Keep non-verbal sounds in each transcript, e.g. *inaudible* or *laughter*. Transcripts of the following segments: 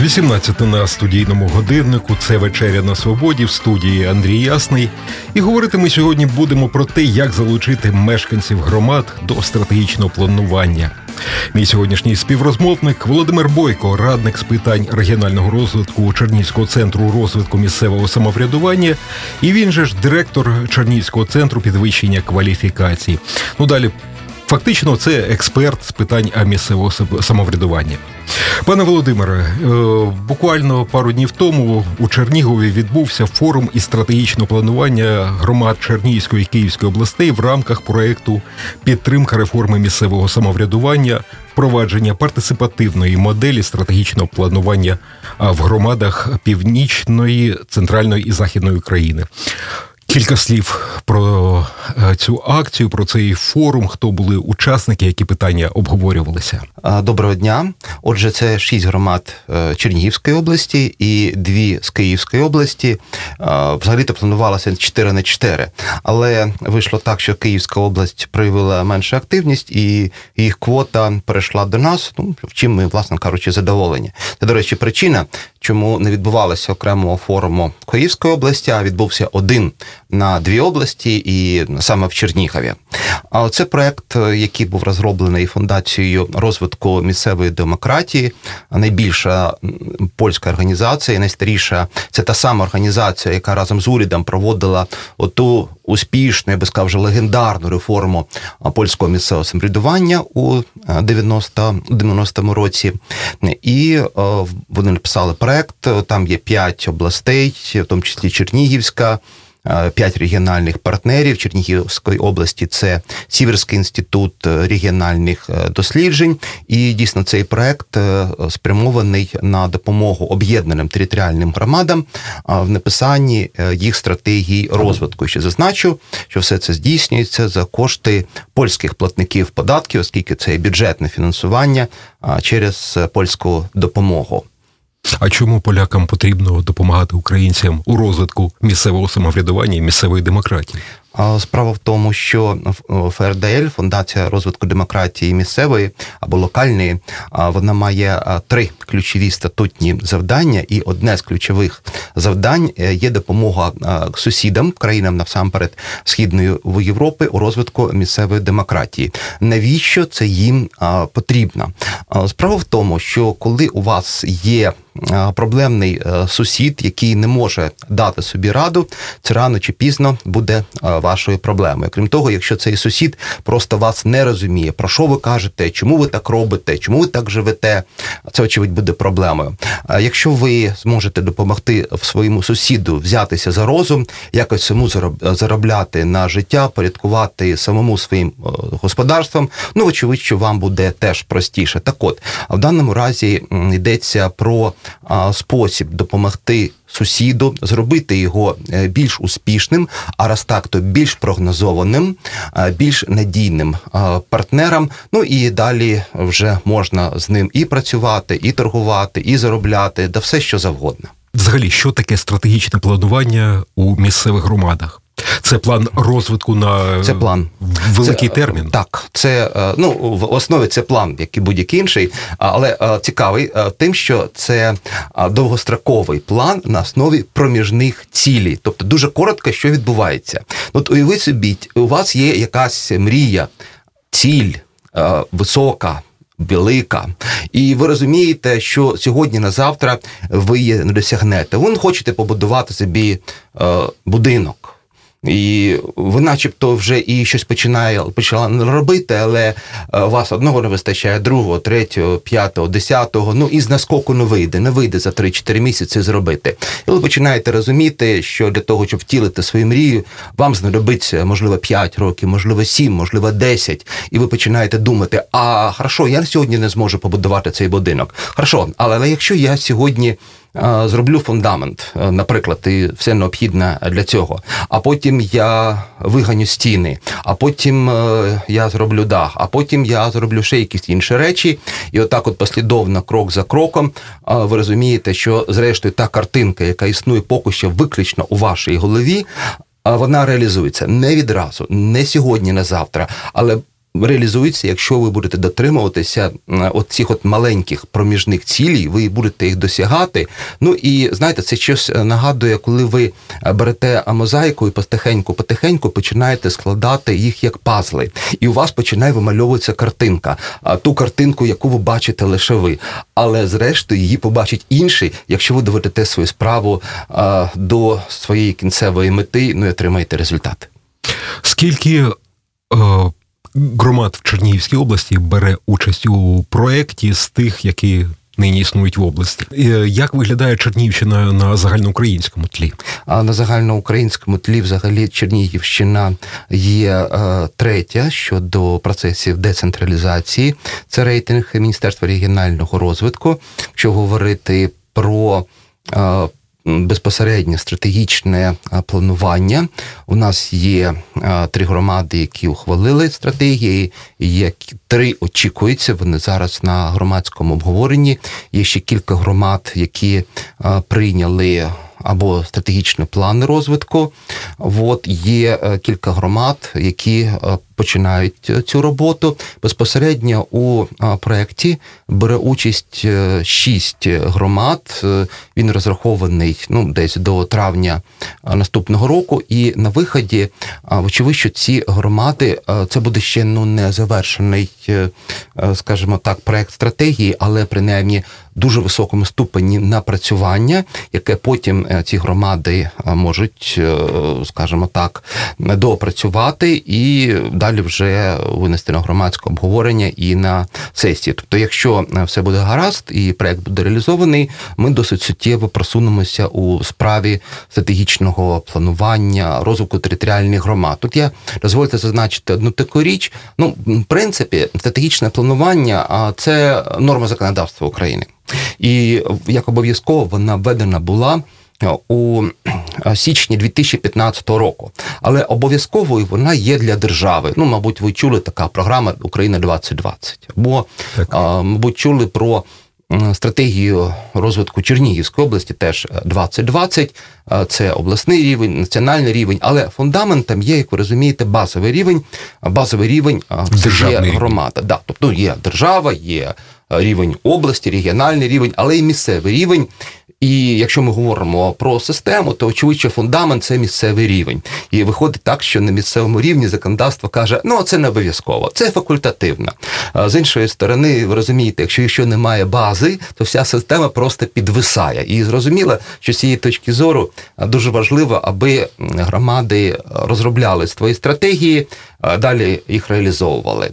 18 на студійному годиннику. Це вечеря на свободі в студії Андрій Ясний. І говорити ми сьогодні будемо про те, як залучити мешканців громад до стратегічного планування. Мій сьогоднішній співрозмовник Володимир Бойко, радник з питань регіонального розвитку Чернівського центру розвитку місцевого самоврядування, і він же ж директор Чернівського центру підвищення кваліфікації. Ну далі Фактично, це експерт з питань місцевого самоврядування. Пане Володимире, е, буквально пару днів тому у Чернігові відбувся форум із стратегічного планування громад Чернігівської і Київської областей в рамках проєкту підтримка реформи місцевого самоврядування, впровадження партисипативної моделі стратегічного планування в громадах північної, центральної і західної України. Кілька слів про е, цю акцію, про цей форум, хто були учасники, які питання обговорювалися. Доброго дня. Отже, це шість громад е, Чернігівської області і дві з Київської області. Взагалі-то планувалося 4 на 4. Але вийшло так, що Київська область проявила меншу активність, і їх квота перейшла до нас. Ну чим ми, власне кажучи, задоволені. Це, до речі, причина, чому не відбувалося окремого форуму Київської області, а відбувся один на дві області, і саме в Чернігові. А це проект, е, який був розроблений фундацією розвитку місцевої демократії. Найбільша польська організація, найстаріша це та сама організація, яка разом з урядом проводила оту успішну, я би сказав, вже легендарну реформу польського місцевого самоврядування у е, 90 90-му році. І е, вони написали проект. Там є п'ять областей, в тому числі Чернігівська. Е, П'ять регіональних партнерів Чернігівської області це Сіверський інститут е, регіональних е, досліджень. І дійсно цей проект спрямований на допомогу об'єднаним територіальним громадам в написанні їх стратегій розвитку. Ще зазначу, що все це здійснюється за кошти польських платників податків, оскільки це бюджетне фінансування через польську допомогу. А чому полякам потрібно допомагати українцям у розвитку місцевого самоврядування і місцевої демократії? Справа в тому, що ФРДЛ, Фундація розвитку демократії місцевої або локальної, вона має три ключові статутні завдання, і одне з ключових завдань е, є допомога сусідам, країнам насамперед Східної Європи у розвитку місцевої демократії. Навіщо це їм потрібно? Справа в тому, що коли у вас є проблемний е, сусід, який не може дати собі раду, це рано чи пізно буде вашою проблемою. Крім того, якщо цей сусід просто вас не розуміє, про що ви кажете, чому ви так робите, чому ви так живете, це очевидь буде проблемою. А Якщо ви зможете допомогти своєму сусіду взятися за розум, якось саму зароб- заробляти на життя, порядкувати самому своїм е, господарством, ну вочевидь, що вам буде теж простіше. Так от, в даному разі йдеться про спосіб допомогти сусіду, зробити його е, більш успішним, а раз так, то більш прогнозованим, більш надійним а, партнером. Ну і далі вже можна з ним і працювати, і торгувати, і заробляти, да все що завгодно. Взагалі, що таке стратегічне планування у місцевих громадах? Це план розвитку на Це план. великий Це, термін. Так, це е, ну в основі це план, як і будь-який інший, але е, цікавий е, тим, що це е, довгостроковий план на основі проміжних цілей. Тобто дуже коротко, що відбувається. От уявіть собі, у вас є якась мрія, ціль е, висока. Велика, і ви розумієте, що сьогодні на завтра ви її не досягнете. Ви хочете побудувати собі е, будинок. І ви, начебто, вже і щось починає почала робити, але е, вас одного не вистачає, другого, третього, п'ятого, десятого. Ну і з наскоку не вийде, не вийде за 3-4 місяці зробити. І ви починаєте розуміти, що для того, щоб втілити свою мрію, вам знадобиться можливо 5 років, можливо 7, можливо 10. І ви починаєте думати: а хорошо, я сьогодні не зможу побудувати цей будинок. Хорошо, але, але якщо я сьогодні зроблю фундамент, е, наприклад, і все необхідне для цього. А потім я виганю стіни, а потім е, я зроблю дах, а потім я зроблю ще якісь інші речі. І отак, от послідовно, крок за кроком, е, ви розумієте, що зрештою та картинка, яка існує поки що виключно у вашій голові. вона реалізується не відразу, не сьогодні, не завтра, але реалізується, якщо ви будете дотримуватися от цих от маленьких проміжних цілей, ви будете їх досягати. Ну і знаєте, це щось нагадує, коли ви берете мозаїку і потихеньку, потихеньку починаєте складати їх як пазли, і у вас починає вимальовуватися картинка, ту картинку, яку ви бачите лише ви. Але зрештою її побачить інший, якщо ви доведете свою справу до своєї кінцевої мети, ну і отримаєте результат. Скільки е, громад в Чернігівській області бере участь у проєкті з тих, які нині існують в області. Е, як виглядає Чернігівщина на загальноукраїнському тлі? А на загальноукраїнському тлі, взагалі, Чернігівщина є е, третя щодо процесів децентралізації. Це рейтинг Міністерства регіонального розвитку. Якщо говорити про е, безпосереднє стратегічне планування. У нас є три громади, які ухвалили стратегії. Є три очікуються. Вони зараз на громадському обговоренні. Є ще кілька громад, які прийняли або стратегічні плани розвитку. От є е, кілька громад, які е, починають цю роботу. Безпосередньо у е, проєкті бере участь шість громад. Він розрахований ну десь до травня наступного року. І на виході, вочевидь, що ці громади це буде ще ну не завершений, скажімо так, проект стратегії, але принаймні дуже високому ступені напрацювання, яке потім е, ці громади е, можуть, е, скажімо так, доопрацювати і далі вже винести на громадське обговорення і на сесії. Тобто, якщо все буде гаразд і проект буде реалізований, ми досить суттєво просунемося у справі стратегічного планування розвитку територіальних громад. Тут я дозвольте зазначити одну таку річ. Ну, в принципі, стратегічне планування це норма законодавства України. І як обов'язково вона введена була. У січні 2015 року, але обов'язковою вона є для держави. Ну, мабуть, ви чули така програма Україна 2020 Або, так. мабуть, чули про стратегію розвитку Чернігівської області, теж 2020. Це обласний рівень, національний рівень, але фундаментом є, як ви розумієте, базовий рівень. Базовий рівень це є громада. Да, тобто є держава, є рівень області, регіональний рівень, але й місцевий рівень. І якщо ми говоримо про систему, то очевидно, фундамент це місцевий рівень. І виходить так, що на місцевому рівні законодавство каже, ну це не обов'язково, це факультативно. З іншої сторони, ви розумієте, якщо якщо немає бази, то вся система просто підвисає. І зрозуміло, що з цієї точки зору дуже важливо, аби громади розробляли свої стратегії, далі їх реалізовували.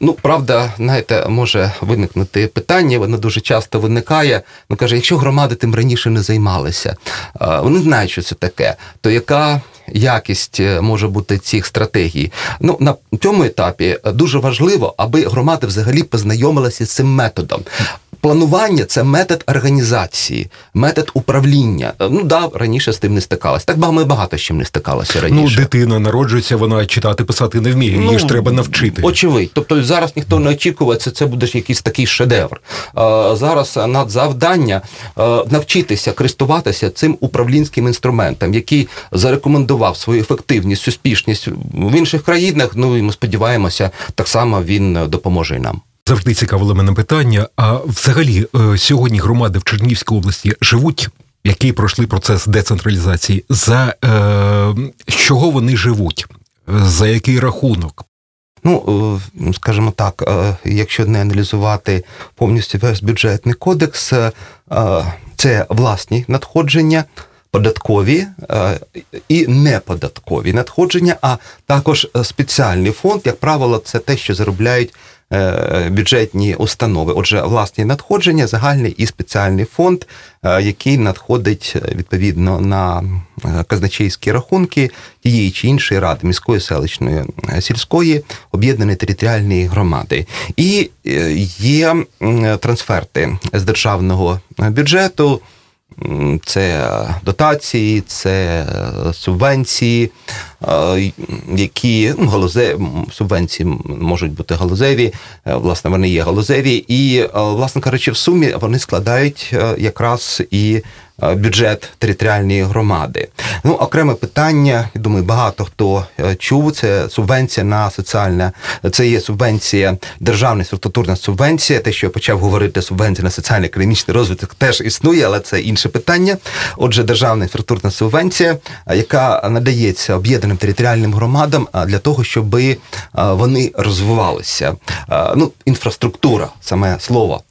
Ну, правда, знаєте, може виникнути питання, воно дуже часто виникає. Ну каже, якщо громади тим раніше не займалися, вони знають, що це таке, то яка якість е, може бути цих стратегій? Ну на цьому етапі дуже важливо, аби громади взагалі познайомилися з цим методом. Планування це метод організації, метод управління. Ну да, раніше з тим не стикалася. Так ми багато з чим не стикалося раніше. Ну, дитина народжується, вона читати, писати не вміє. Її ну, ж треба навчити. Очевидь. Тобто зараз ніхто не очікує, це це буде якийсь такий шедевр. А, зараз надзавдання навчитися користуватися цим управлінським інструментом, який зарекомендував свою ефективність, успішність в інших країнах. Ну і ми сподіваємося, так само він допоможе і нам. Завжди цікавило мене питання. А взагалі е, сьогодні громади в Чернігівській області живуть, які пройшли процес децентралізації, за е, чого вони живуть, за який рахунок? Ну, е, скажімо так, е, якщо не аналізувати повністю весь бюджетний кодекс, це власні надходження. Податкові і неподаткові надходження, а також спеціальний фонд, як правило, це те, що заробляють Е, бюджетні установи. Отже, власні надходження, загальний і спеціальний фонд, е, який надходить е, відповідно на казначейські рахунки тієї чи іншої ради міської селищної сільської об'єднаної територіальної громади. І є трансферти з державного бюджету це дотації, це субвенції, е, які ну, галузеві субвенції можуть бути галузеві, е, власне, вони є галузеві, і, е, власне кажучи, в сумі вони складають якраз і е, бюджет територіальної громади. Ну, окреме питання, я думаю, багато хто е, чув. Це субвенція на соціальне, це є субвенція, державна структурна субвенція. Те, що я почав говорити, субвенція на соціально-економічний розвиток теж існує, але це інше питання. Отже, державна структурна субвенція, е, яка надається об'єднаним територіальним громадам для того, щоб вони розвивалися. Ну, інфраструктура, саме слово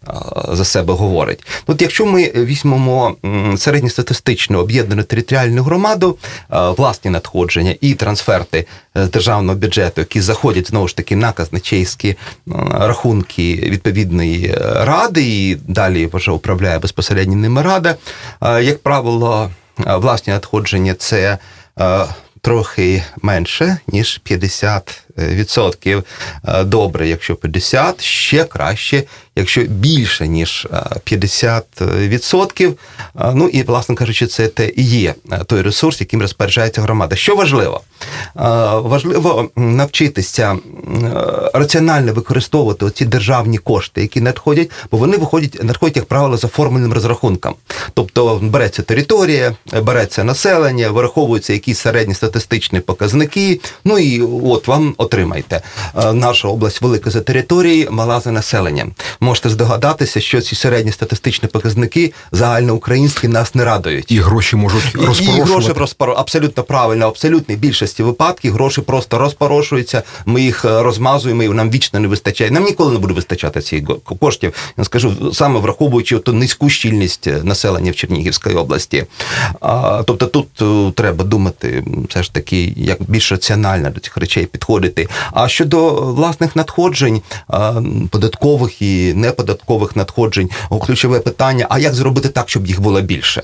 за себе говорить. От якщо ми візьмемо середньостатистичну об'єднану територіальну громаду, власні надходження і трансферти е, державного бюджету, які заходять знову ж таки на казначейські рахунки відповідної е, ради, і далі вже управляє безпосередньо ними рада. Як правило, власні надходження це е, трохи менше, ніж 50%. Е, Добре, якщо 50, ще краще, якщо більше, ніж е, 50%. Е, Ну і, власне кажучи, це те і є той ресурс, яким розпоряджається громада. Що важливо? Важливо навчитися раціонально використовувати ці державні кошти, які надходять, бо вони виходять, надходять, як правило, за формульним розрахунком. Тобто береться територія, береться населення, вираховуються якісь середні статистичні показники. Ну і от вам отримайте. Е, Наша область велика за територією, мала за населенням. Можете здогадатися, що ці середні статистичні показники загальноукраїнські нас не радують. І гроші можуть І- І гроші розпорошувати. розпоро... абсолютно правильно, в більшості випадків гроші просто розпорошуються, ми їх е, розмазуємо, і нам вічно не вистачає. Нам ніколи не буде вистачати цих коштів. Я скажу, саме враховуючи ту низьку щільність е, населення в Чернігівській області. А, тобто тут треба думати все ж таки, як більш раціонально до цих речей підходити. А щодо власних надходжень, податкових і неподаткових надходжень, ключове питання: а як зробити так, щоб їх було більше?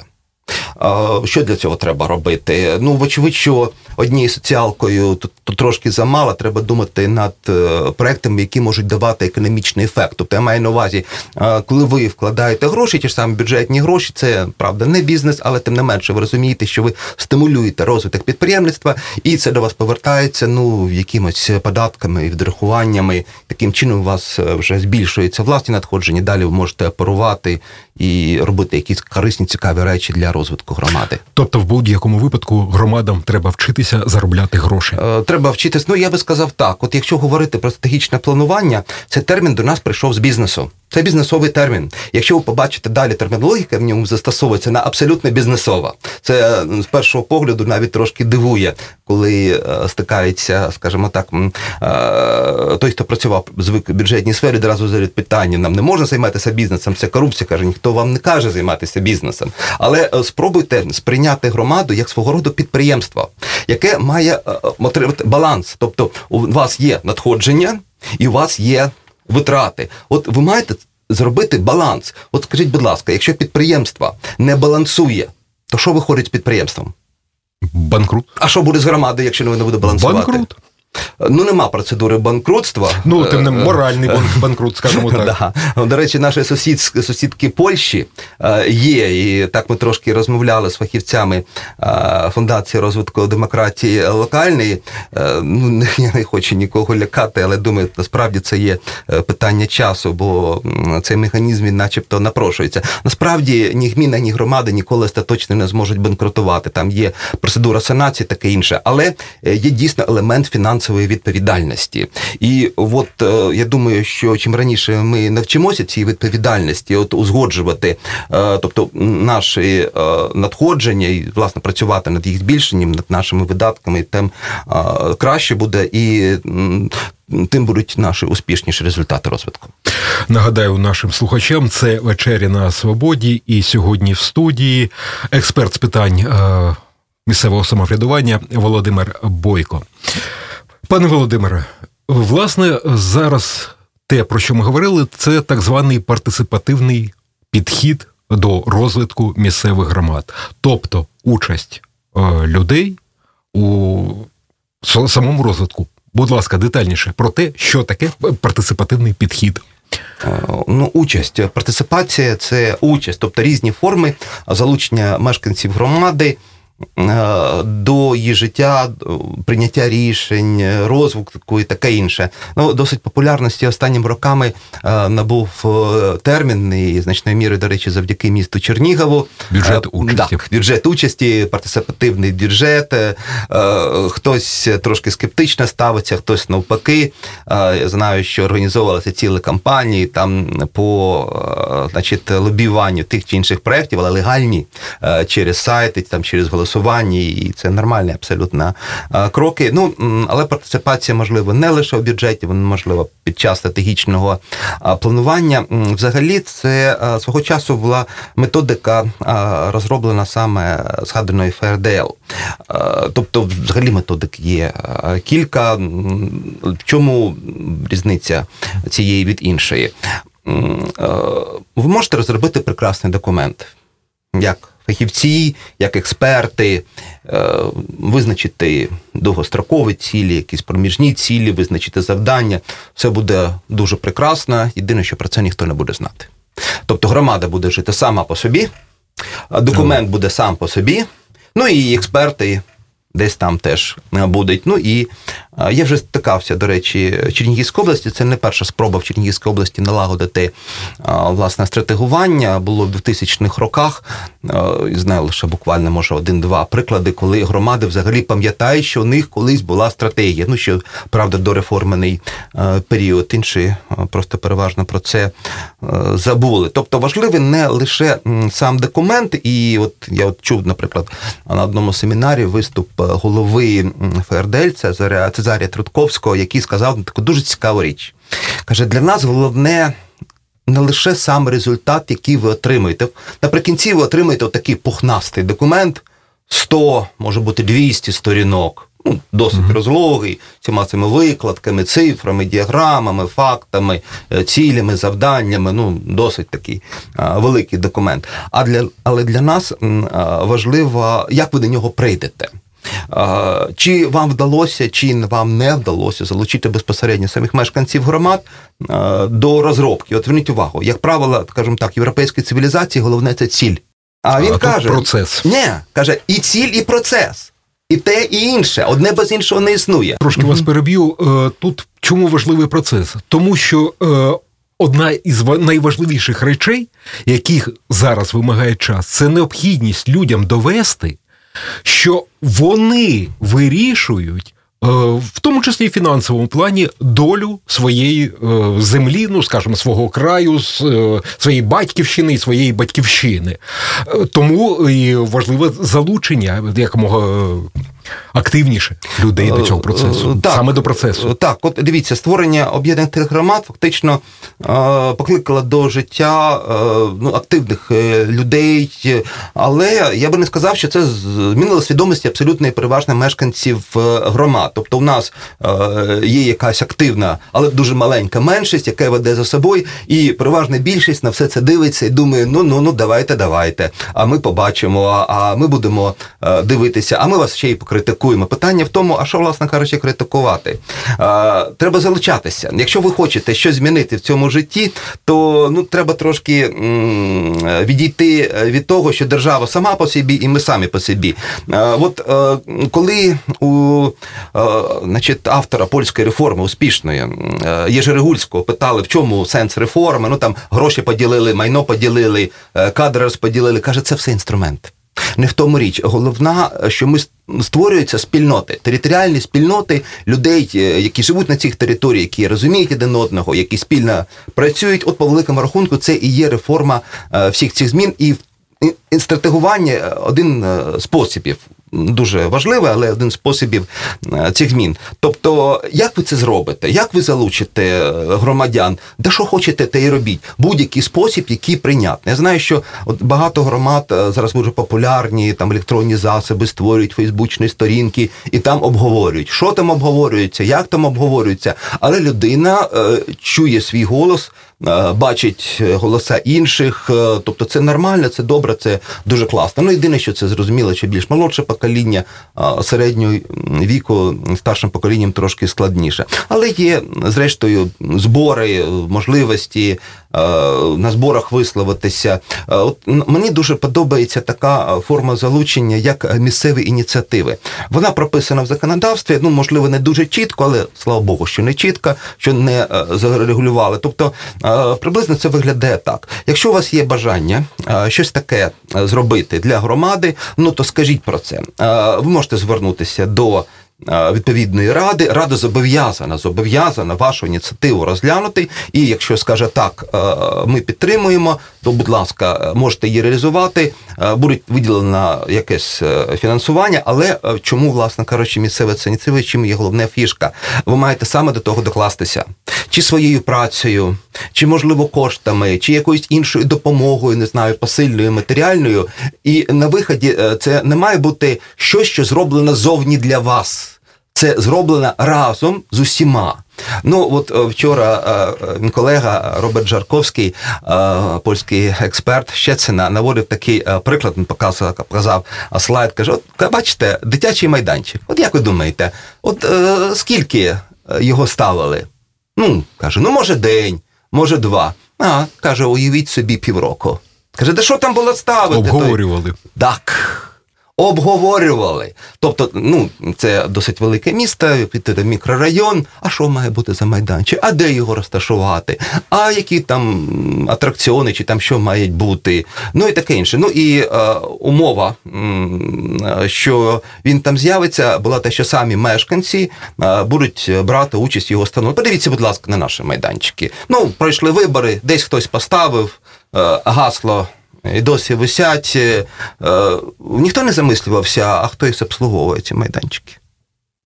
Що для цього треба робити? Ну, вочевидь, що однією соціалкою тут, тут трошки замало, треба думати над е, проектами, які можуть давати економічний ефект. Тобто я маю на увазі, е, коли ви вкладаєте гроші, ті ж самі бюджетні гроші, це правда не бізнес, але тим не менше ви розумієте, що ви стимулюєте розвиток підприємництва, і це до вас повертається ну якимось податками і відрахуваннями. Таким чином у вас е, вже збільшується власні надходження. Далі ви можете оперувати і робити якісь корисні цікаві речі для розвитку громади. Тобто, в будь-якому випадку громадам треба вчитися заробляти гроші. Е, Треба вчитися. Ну я би сказав так: от якщо говорити про стратегічне планування, це термін до нас прийшов з бізнесу. Це бізнесовий термін. Якщо ви побачите далі термінологіка в ньому застосовується на абсолютно бізнесова. Це з першого погляду навіть трошки дивує, коли е, стикається, скажімо так, е, той, хто працював звик в бюджетній сфері, одразу задають питання: нам не можна займатися бізнесом. Це корупція. каже, ніхто вам не каже займатися бізнесом. Але е, спробуйте сприйняти громаду як свого роду підприємство, яке має отримати баланс. Тобто, у вас є надходження і у вас є витрати. От ви маєте зробити баланс. От скажіть, будь ласка, якщо підприємство не балансує, то що виходить з підприємством? Банкрут. А що буде з громадою, якщо не буде балансувати? Банкрут. Ну, нема процедури банкрутства. Ну, тим не Е, моральний бан- банкрут, скажімо *laughs* так. Да. До речі, наші сусід, сусідки Польщі е, є, і так ми трошки розмовляли з фахівцями е, Фундації розвитку демократії локальної. Е, Ну, я не хочу нікого лякати, але думаю, насправді це є е, питання часу, бо цей механізм він начебто напрошується. Насправді ні гміна, ні громади ніколи остаточно не зможуть банкрутувати. Там є процедура санації, таке інше, але е, є дійсно елемент фінансової відповідальності. І от е, я думаю, що чим раніше ми навчимося цій відповідальності, от узгоджувати, е, тобто наші е, надходження і власне працювати над їх збільшенням, над нашими видатками, тим краще буде і тим будуть наші успішніші результати розвитку. Нагадаю нашим слухачам, це вечеря на свободі, і сьогодні в студії експерт з питань місцевого самоврядування Володимир Бойко. Пане Володимире, власне, зараз те, про що ми говорили, це так званий партисипативний підхід до розвитку місцевих громад, тобто участь е, людей у самому розвитку. Будь ласка, детальніше про те, що таке партисипативний підхід. Е, Ну, участь, партисипація це участь, тобто різні форми залучення мешканців громади до до її життя, прийняття рішень, розвитку і таке інше. Ну, досить популярності останніми роками набув термін і значною мірою, до речі, завдяки місту Чернігову. Бюджет участі. Так, бюджет участі, партисипативний бюджет. Хтось трошки скептично ставиться, хтось навпаки. Я знаю, що організовувалися цілі кампанії там по значить, лобіюванню тих чи інших проєктів, але легальні через сайти, там через голосування, і це нормальні абсолютно кроки. Ну але партисипація можливо не лише в бюджеті, вона можливо під час стратегічного планування. Взагалі, це свого часу була методика розроблена саме згаданою ФРДЛ. Тобто, взагалі методик є кілька. В чому різниця цієї від іншої? Ви можете розробити прекрасний документ. Як фахівці, як експерти, визначити довгострокові цілі, якісь проміжні цілі, визначити завдання. Все буде дуже прекрасно. Єдине, що про це ніхто не буде знати. Тобто громада буде жити сама по собі, документ буде сам по собі, ну і експерти десь там теж будуть. Ну і я вже стикався, до речі, Чернігівській області. Це не перша спроба в Чернігівській області налагодити власне стратегування. Було в 2000-х роках. Знаю лише буквально, може, один-два приклади, коли громади взагалі пам'ятають, що у них колись була стратегія. Ну, що правда, дореформений період. Інші просто переважно про це забули. Тобто важливий не лише сам документ, і от я от чув, наприклад, на одному семінарі виступ голови ФРДЛ, це Заря. Цезарія Трутковського, який сказав таку дуже цікаву річ. Каже, для нас головне. Не лише сам результат, який ви отримуєте. Наприкінці ви отримаєте такий пухнастий документ, 100, може бути 200 сторінок, ну, досить mm-hmm. розлогий, цими цими викладками, цифрами, діаграмами, фактами, е, цілями, завданнями. Ну, досить такий а, великий документ. А для, Але для нас а, важливо, як ви до нього прийдете. Чи вам вдалося, чи вам не вдалося залучити безпосередньо самих мешканців громад до розробки? От зверніть увагу, як правило, скажімо так, європейської цивілізації головне це ціль. А він а каже процес. Ні, каже, і ціль, і процес. І те, і інше, одне без іншого не існує. Трошки вас переб'ю. Е, тут чому важливий процес? Тому що е, одна із найважливіших речей, яких зараз вимагає час, це необхідність людям довести, що вони вирішують. Е, в тому числі і фінансовому плані долю своєї е, землі, ну скажімо, свого краю, е, своєї батьківщини і своєї батьківщини. Тому і важливе залучення якомога активніше людей до цього процесу, так, саме до процесу. Так, от дивіться, створення об'єднаних громад фактично покликало до життя ну, активних людей, але я би не сказав, що це змінило свідомості абсолютно переважно мешканців громад. Тобто, у нас є якась активна, але дуже маленька меншість, яка веде за собою, і переважна більшість на все це дивиться і думає: ну ну ну давайте, давайте. А ми побачимо, а ми будемо дивитися, а ми вас ще й покритикуємо. Питання в тому, а що, власне кажучи, критикувати? Треба залучатися. Якщо ви хочете щось змінити в цьому житті, то ну треба трошки відійти від того, що держава сама по собі, і ми самі по собі. От коли у значить, автора польської реформи успішної Єжерегульського питали, в чому сенс реформи, ну там гроші поділили, майно поділили, е, кадри розподілили, каже, це все інструмент. Не в тому річ. Головна, що ми створюються спільноти, територіальні спільноти людей, е, які живуть на цих територіях, які розуміють один одного, які спільно працюють. От по великому рахунку, це і є реформа е, всіх цих змін і стратегування один з способів дуже важливий, але один з способів е, цих змін. Тобто, як ви це зробите? Як ви залучите е, громадян? Де що хочете, те й робіть. Будь-який спосіб, який прийнятний. Я знаю, що от багато громад е, зараз дуже популярні, там електронні засоби створюють фейсбучні сторінки і там обговорюють, що там обговорюється, як там обговорюється. Але людина чує свій голос. Бачить голоса інших, тобто це нормально, це добре, це дуже класно. Ну єдине, що це зрозуміло, що більш молодше покоління середнього віку старшим поколінням трошки складніше. Але є, зрештою, збори, можливості на зборах висловитися. От мені дуже подобається така форма залучення, як місцеві ініціативи. Вона прописана в законодавстві. Ну можливо, не дуже чітко, але слава Богу, що не чітко, що не зарегулювали. Тобто приблизно це виглядає так. Якщо у вас є бажання щось таке зробити для громади, ну то скажіть про це. Ви можете звернутися до. Відповідної ради рада зобов'язана зобов'язана вашу ініціативу розглянути. І якщо скаже так, ми підтримуємо, то будь ласка, можете її реалізувати. Буде виділено якесь е, фінансування, але е, чому, власне кажучи, місцеве це ініціатива, чим є головна фішка? Ви маєте саме до того докластися, чи своєю працею, чи можливо коштами, чи якоюсь іншою допомогою, не знаю, посильною матеріальною. І на виході е, це не має бути щось, що зроблено зовні для вас це зроблено разом з усіма. Ну от е, вчора е, мій колега Роберт Жарковський, е, польський експерт Щецина, наводив такий приклад. Він показав, показав слайд. каже: от бачите, дитячий майданчик. От як ви думаєте, от скільки його ставили? Ну каже, ну може день, може два. А каже, уявіть собі півроку. Каже, де що там було ставити? Обговорювали. Так обговорювали. Тобто, ну це досить велике місто, піти мікрорайон. А що має бути за майданчик? А де його розташувати? А які там атракціони, чи там що мають бути? Ну і таке інше. Ну і е, умова, що він там з'явиться, була те, що самі мешканці е, будуть брати участь його становленні. Подивіться, будь ласка, на наші майданчики. Ну, пройшли вибори, десь хтось поставив е, гасло і досі висять. Е, е, ніхто не замислювався, а хто їх обслуговує ці майданчики.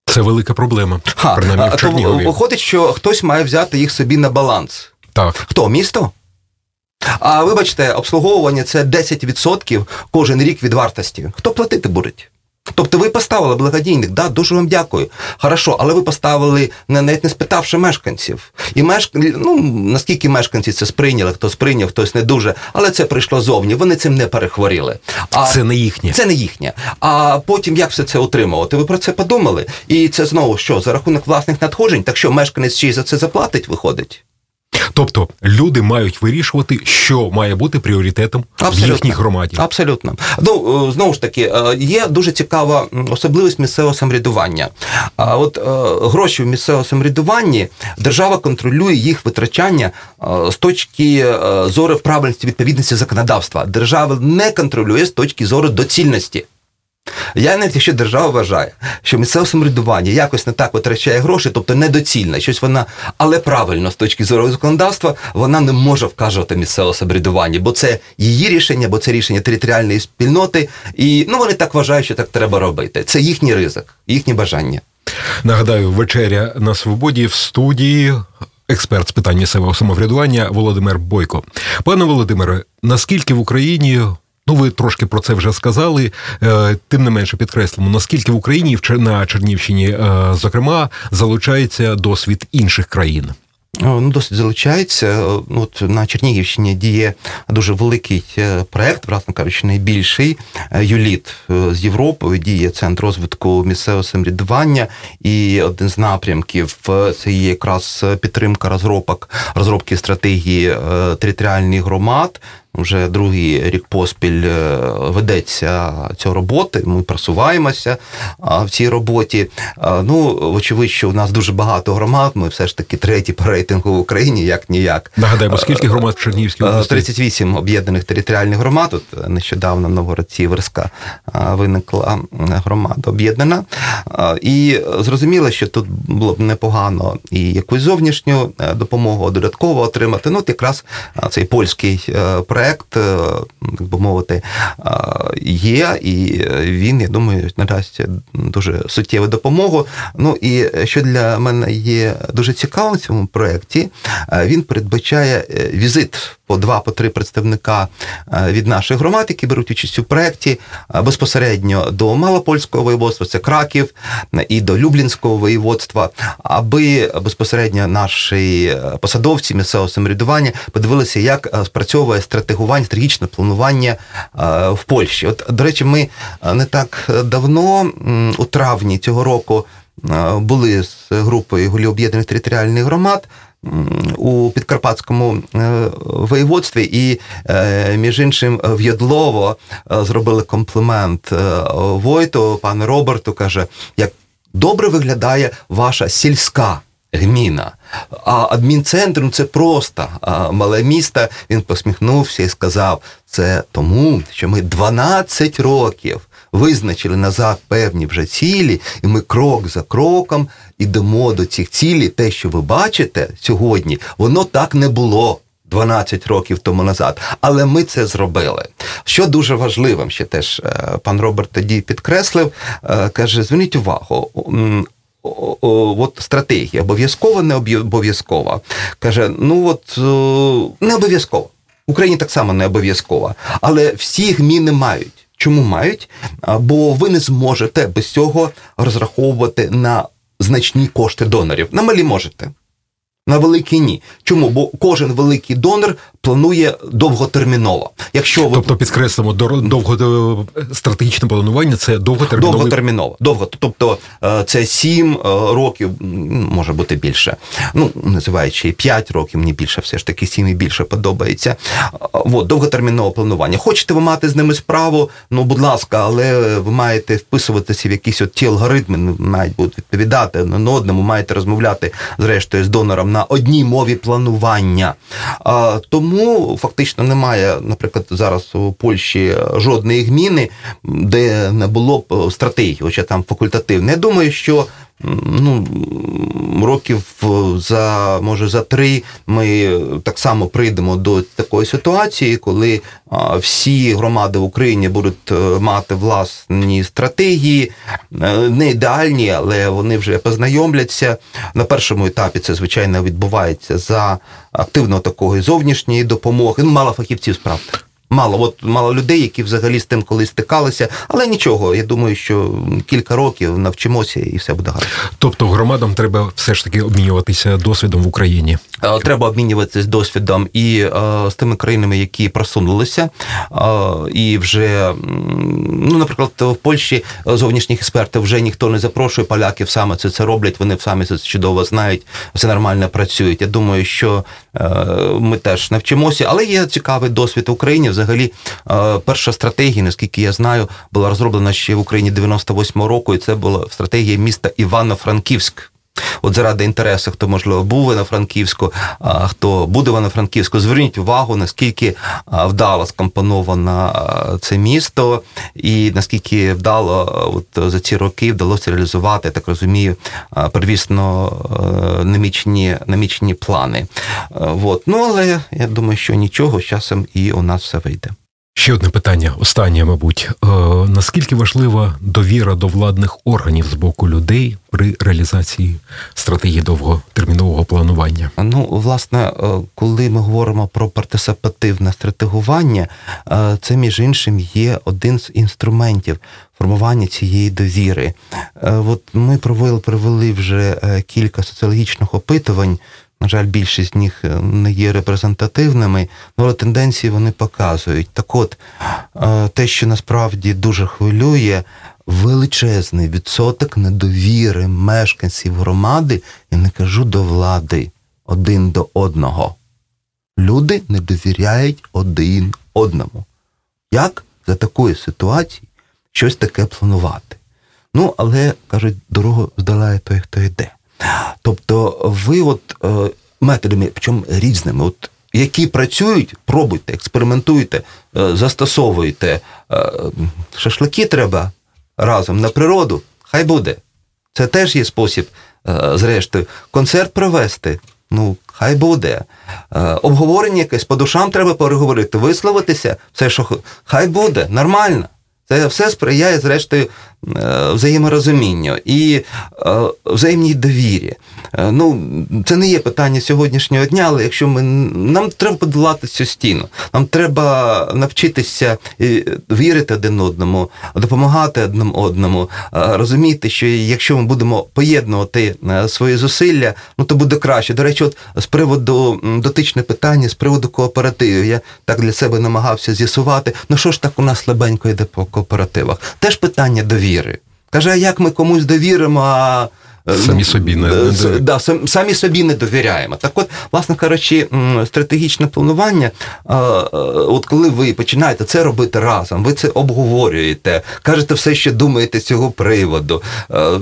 Це велика проблема. Ха, принаймні в Чернігові. Виходить, що хтось має взяти їх собі на баланс. Так. Хто? Місто? А вибачте, обслуговування це 10% кожен рік від вартості. Хто платити буде? Тобто ви поставили благодійник, да, дуже вам дякую. Хорошо, але ви поставили, навіть не спитавши мешканців. І мешк... ну, наскільки мешканці це сприйняли, хто сприйняв, хтось не дуже, але це прийшло зовні. Вони цим не перехворіли. А це не їхнє. Це не їхнє. А потім як все це отримувати? Ви про це подумали? І це знову що за рахунок власних надходжень? Так що мешканець ще й за це заплатить, виходить. Тобто люди мають вирішувати, що має бути пріоритетом Абсолютно. в їхній громаді. Абсолютно. Ну знову ж таки, е, є дуже цікава особливість місцевого самоврядування. От е, гроші в місцевому самоврядуванні держава контролює їх витрачання е, з точки зору правильності відповідності законодавства. Держава не контролює з точки зору доцільності. Я навіть якщо держава вважає, що місцеве самоврядування якось не так витрачає гроші, тобто недоцільно, щось вона, але правильно з точки зору законодавства, вона не може вказувати місцеве самоврядування, бо це її рішення, бо це рішення територіальної спільноти, і ну вони так вважають, що так треба робити. Це їхній ризик, їхнє бажання. Нагадаю, вечеря на свободі в студії. Експерт з питань місцевого самоврядування Володимир Бойко. Пане Володимире, наскільки в Україні Ну, ви трошки про це вже сказали. Е, тим не менше підкреслимо, наскільки в Україні на Чернівщині, е, зокрема, залучається досвід інших країн. Ну, досить залучається. От на Чернігівщині діє дуже великий е, проект, власне кажучи, найбільший Юліт з Європи діє центр розвитку місцевого самоврядування, і один з напрямків це є якраз підтримка розробок розробки стратегії територіальних громад вже другий рік поспіль е, ведеться ця робота, ми просуваємося в цій роботі. Ну, вочевидь, що у нас дуже багато громад. Ми все ж таки треті по рейтингу в Україні, як ніяк. Нагадаємо, скільки громад в Чернігівській області? 38 об'єднаних територіальних громад. От нещодавно Новгород-Сіверська виникла громада об'єднана. І зрозуміло, що тут було б непогано і якусь зовнішню е, допомогу додатково отримати. Ну, от якраз цей польський е, проект е, так би мовити, е, є, і він, я думаю, надасть дуже суттєву допомогу. Ну і що для мене є дуже цікавим в цьому проєкті, е, він передбачає візит по два, по три представника від наших громад, які беруть участь у проєкті, безпосередньо до Малопольського воєводства, це Краків, і до Люблінського воєводства, аби безпосередньо наші посадовці місцевого самоврядування подивилися, як спрацьовує стратегія стратегування, стратегічне планування е, в Польщі. От, до речі, ми е, не так давно, у травні цього року, е, були з групою голів об'єднаних територіальних громад у Підкарпатському воєводстві, і між іншим в Єдлово е, зробили комплімент Войту, пану Роберту, каже, як добре виглядає ваша сільська. Гміна, а адмінцентр ну, це просто а мале місто. Він посміхнувся і сказав: це тому, що ми 12 років визначили назад певні вже цілі, і ми крок за кроком ідемо до цих цілей. Те, що ви бачите сьогодні, воно так не було. 12 років тому назад, але ми це зробили. Що дуже важливим, ще теж е, пан Роберт тоді підкреслив, е, каже: зверніть увагу, от стратегія обов'язкова, не обов'язкова. Каже: ну от не обов'язково. Україні так само не обов'язкова, але всі гміни мають. Чому мають? Бо ви не зможете без цього розраховувати на значні кошти донорів. На малі можете. На великий ні. Чому? Бо кожен великий донор планує довготерміново. Якщо ви... Тобто підкреслимо, довго стратегічне планування це довготерміново. Довготерміново. Довго. Тобто е, це 7 е, років, може бути більше. Ну, називаючи 5 років, мені більше все ж таки 7 і більше подобається. От, довготермінове планування. Хочете ви мати з ними справу? Ну, будь ласка, але ви маєте вписуватися в якісь от ті алгоритми, мають будуть відповідати на одному, маєте розмовляти зрештою з донором на одній мові планування. Тому фактично немає, наприклад, зараз у Польщі жодної гміни, де не було б стратегії, хоча там факультативне. Я думаю, що ну, років за може за три ми так само прийдемо до такої ситуації, коли всі громади в Україні будуть е, мати власні стратегії, е, не ідеальні, але вони вже познайомляться. На першому етапі це звичайно відбувається за активно такої зовнішньої допомоги. Ну, мало фахівців справді. Мало, от мало людей, які взагалі з тим колись стикалися, але нічого. Я думаю, що кілька років навчимося і все буде гарно. Тобто громадам треба все ж таки обмінюватися досвідом в Україні. Е, треба обмінюватися досвідом і е, з тими країнами, які просунулися, е, і вже ну, наприклад, в Польщі зовнішніх експертів вже ніхто не запрошує. Поляків саме це це роблять. Вони самі це чудово знають, все нормально працюють. Я думаю, що ми теж навчимося, але є цікавий досвід в Україні взагалі е, перша стратегія, наскільки я знаю, була розроблена ще в Україні 98-го року, і це була стратегія міста Івано-Франківськ. От заради інтересу, хто можливо був в Івано-Франківську, хто буде в Івано-Франківську, зверніть увагу, наскільки вдало скомпоновано це місто, і наскільки вдало от за ці роки вдалося реалізувати, так розумію, первісно намічені намічені плани. От. Ну але я думаю, що нічого з часом і у нас все вийде. Ще одне питання, останнє, мабуть, е, наскільки важлива довіра до владних органів з боку людей при реалізації стратегії довготермінового планування? Ну, власне, е, коли ми говоримо про партисипативне стратегування, е, це між іншим є один з інструментів формування цієї довіри. От ми провели провели вже кілька соціологічних опитувань. На жаль, більшість з них е, не є репрезентативними, але тенденції вони показують. Так от, е, те, що насправді дуже хвилює, величезний відсоток недовіри мешканців громади, я не кажу до влади один до одного. Люди не довіряють один одному. Як за такої ситуації щось таке планувати? Ну, але кажуть, дорогу здолає той, хто йде. Тобто ви от е, методами, причому різними, от які працюють, пробуйте, експериментуйте, е, застосовуйте. Е, шашлики треба разом на природу, хай буде. Це теж є спосіб, зрештою, концерт провести. Ну, хай буде. Обговорення якесь по душам треба переговорити, висловитися, все, що хай буде, нормально. Це все сприяє, зрештою, взаєморозумінню і е, взаємній довірі. Е, ну, Це не є питання сьогоднішнього дня, але якщо ми нам треба подолати цю стіну, нам треба навчитися вірити один одному, допомагати один одному, розуміти, що якщо ми будемо поєднувати свої зусилля, ну то буде краще. До речі, от з приводу дотичне питання, з приводу кооперативів, я так для себе намагався з'ясувати, ну що ж так у нас слабенько йде по кооперативах? Теж питання довіри довіри. Каже, а як ми комусь довіримо, а Самі собі не- е, да, самі собі не довіряємо. Так от, власне кажучи, стратегічне планування, е, от коли ви починаєте це робити разом, ви це обговорюєте, кажете все, що думаєте з цього приводу, е,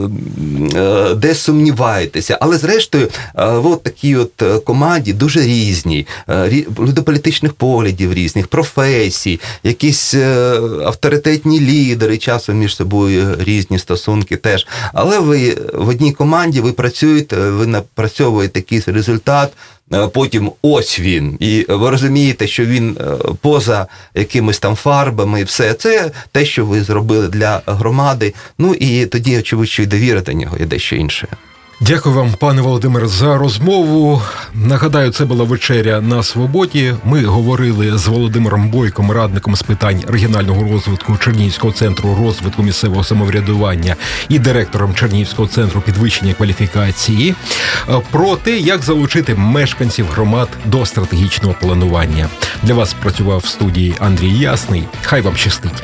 де сумніваєтеся, але зрештою, ви от такій от команді дуже різні, рі- люди політичних поглядів різних, професій, якісь авторитетні лідери, часом між собою різні стосунки теж. Але ви в одній команді ви працюєте, ви напрацьовуєте якийсь результат. е, Потім ось він, і ви розумієте, що він е, поза якимись там фарбами, і все це те, що ви зробили для громади. Ну і тоді, очевидно, і довіра до нього і дещо інше. Дякую вам, пане Володимире, за розмову. Нагадаю, це була вечеря на свободі. Ми говорили з Володимиром Бойком, радником з питань регіонального розвитку Чернігівського центру розвитку місцевого самоврядування і директором Чернігівського центру підвищення кваліфікації е, про те, як залучити мешканців громад до стратегічного планування. Для вас працював в студії Андрій Ясний. Хай вам щастить.